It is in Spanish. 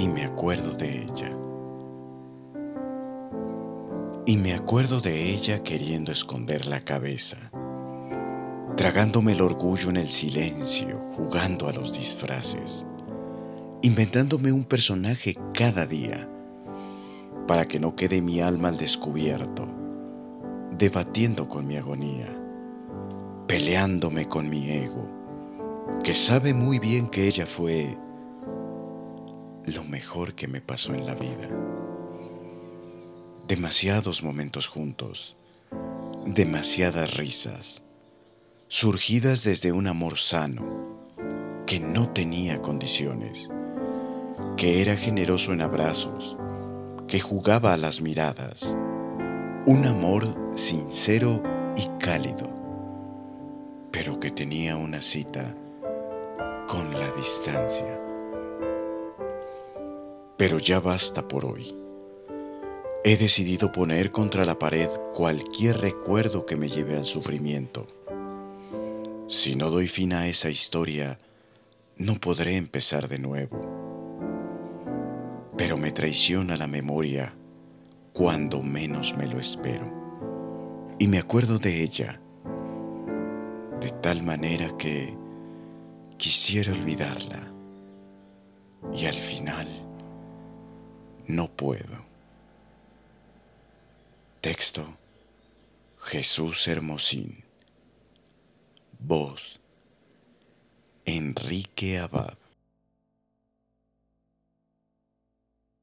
y me acuerdo de ella. Y me acuerdo de ella queriendo esconder la cabeza, tragándome el orgullo en el silencio, jugando a los disfraces, inventándome un personaje cada día, para que no quede mi alma al descubierto, debatiendo con mi agonía, peleándome con mi ego, que sabe muy bien que ella fue lo mejor que me pasó en la vida. Demasiados momentos juntos, demasiadas risas, surgidas desde un amor sano, que no tenía condiciones, que era generoso en abrazos, que jugaba a las miradas, un amor sincero y cálido, pero que tenía una cita con la distancia. Pero ya basta por hoy. He decidido poner contra la pared cualquier recuerdo que me lleve al sufrimiento. Si no doy fin a esa historia, no podré empezar de nuevo. Pero me traiciona la memoria cuando menos me lo espero. Y me acuerdo de ella, de tal manera que quisiera olvidarla. Y al final no puedo. Texto Jesús Hermosín. Voz Enrique Abad.